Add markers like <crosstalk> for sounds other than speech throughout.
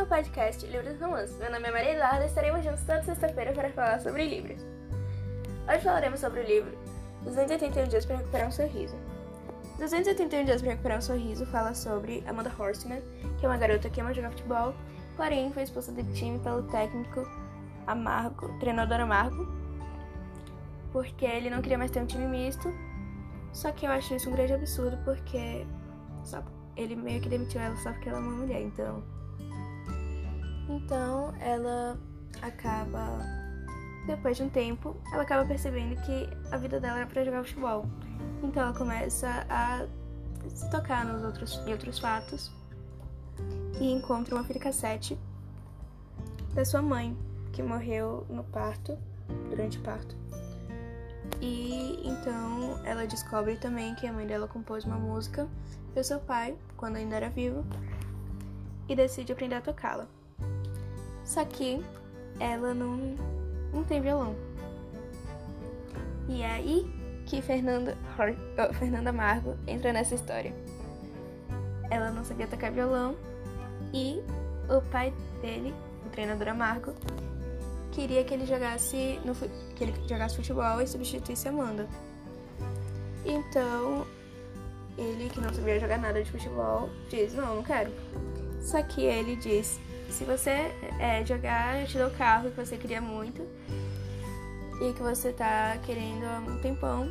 meu podcast Livros Romances. Meu nome é Maria Eduarda e estaremos juntos toda sexta-feira para falar sobre livros. Hoje falaremos sobre o livro 281 Dias para Recuperar um Sorriso. 281 Dias para Recuperar um Sorriso fala sobre Amanda Horstman, que é uma garota que ama jogar futebol, porém foi expulsa do time pelo técnico amargo, treinador amargo, porque ele não queria mais ter um time misto. Só que eu acho isso um grande absurdo, porque só ele meio que demitiu ela só porque ela é uma mulher, então. Então ela acaba. Depois de um tempo, ela acaba percebendo que a vida dela era para jogar futebol. Então ela começa a se tocar nos outros, em outros fatos e encontra uma fita cassete da sua mãe, que morreu no parto, durante o parto. E então ela descobre também que a mãe dela compôs uma música para seu pai, quando ainda era vivo, e decide aprender a tocá-la. Só que ela não, não tem violão. E é aí que Fernanda, oh, Fernanda Amargo entra nessa história. Ela não sabia tocar violão e o pai dele, o treinador Amargo, queria que ele jogasse no, que ele jogasse futebol e substituísse Amanda. Então, ele que não sabia jogar nada de futebol, diz, não, não quero. Só que ele diz, se você é, jogar, eu te dou o carro que você queria muito e que você tá querendo há um tempão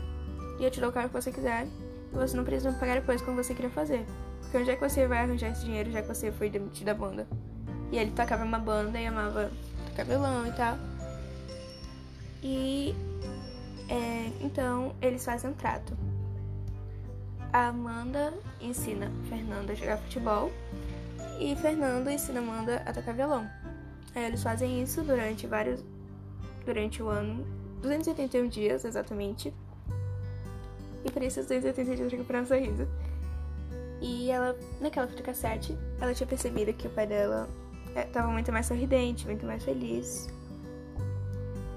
e eu te dou o carro que você quiser e você não precisa pagar depois como você queria fazer. Porque onde é que você vai arranjar esse dinheiro já que você foi demitido da banda? E ele tocava uma banda e amava cabelão e tal. E é, então eles fazem um trato. A Amanda ensina Fernanda a jogar futebol e Fernando ensina Amanda a tocar violão. Aí eles fazem isso durante vários durante o ano, 281 dias exatamente. E por isso 280 dias de recuperar um sorriso. E ela, naquela fita cassete, ela tinha percebido que o pai dela estava é, muito mais sorridente, muito mais feliz.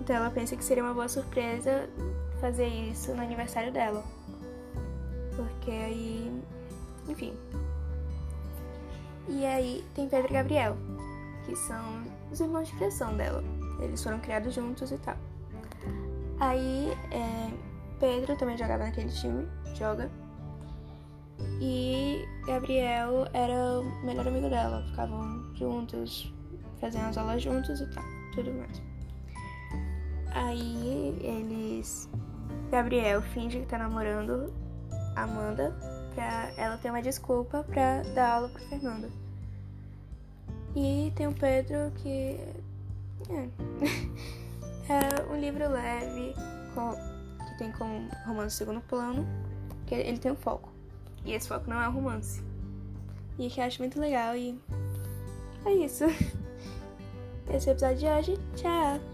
Então ela pensa que seria uma boa surpresa fazer isso no aniversário dela. Porque aí. Enfim. E aí tem Pedro e Gabriel, que são os irmãos de criação dela. Eles foram criados juntos e tal. Aí é, Pedro também jogava naquele time, joga. E Gabriel era o melhor amigo dela, ficavam juntos, faziam as aulas juntos e tal, tudo mais. Aí eles. Gabriel finge que tá namorando Amanda pra ela ter uma desculpa pra dar aula pro Fernando. E tem o Pedro que. É, <laughs> é um livro leve, com, que tem como romance segundo plano, que ele tem um foco. E esse foco não é romance. E que eu acho muito legal e é isso. <laughs> Esse é o episódio de hoje. Tchau!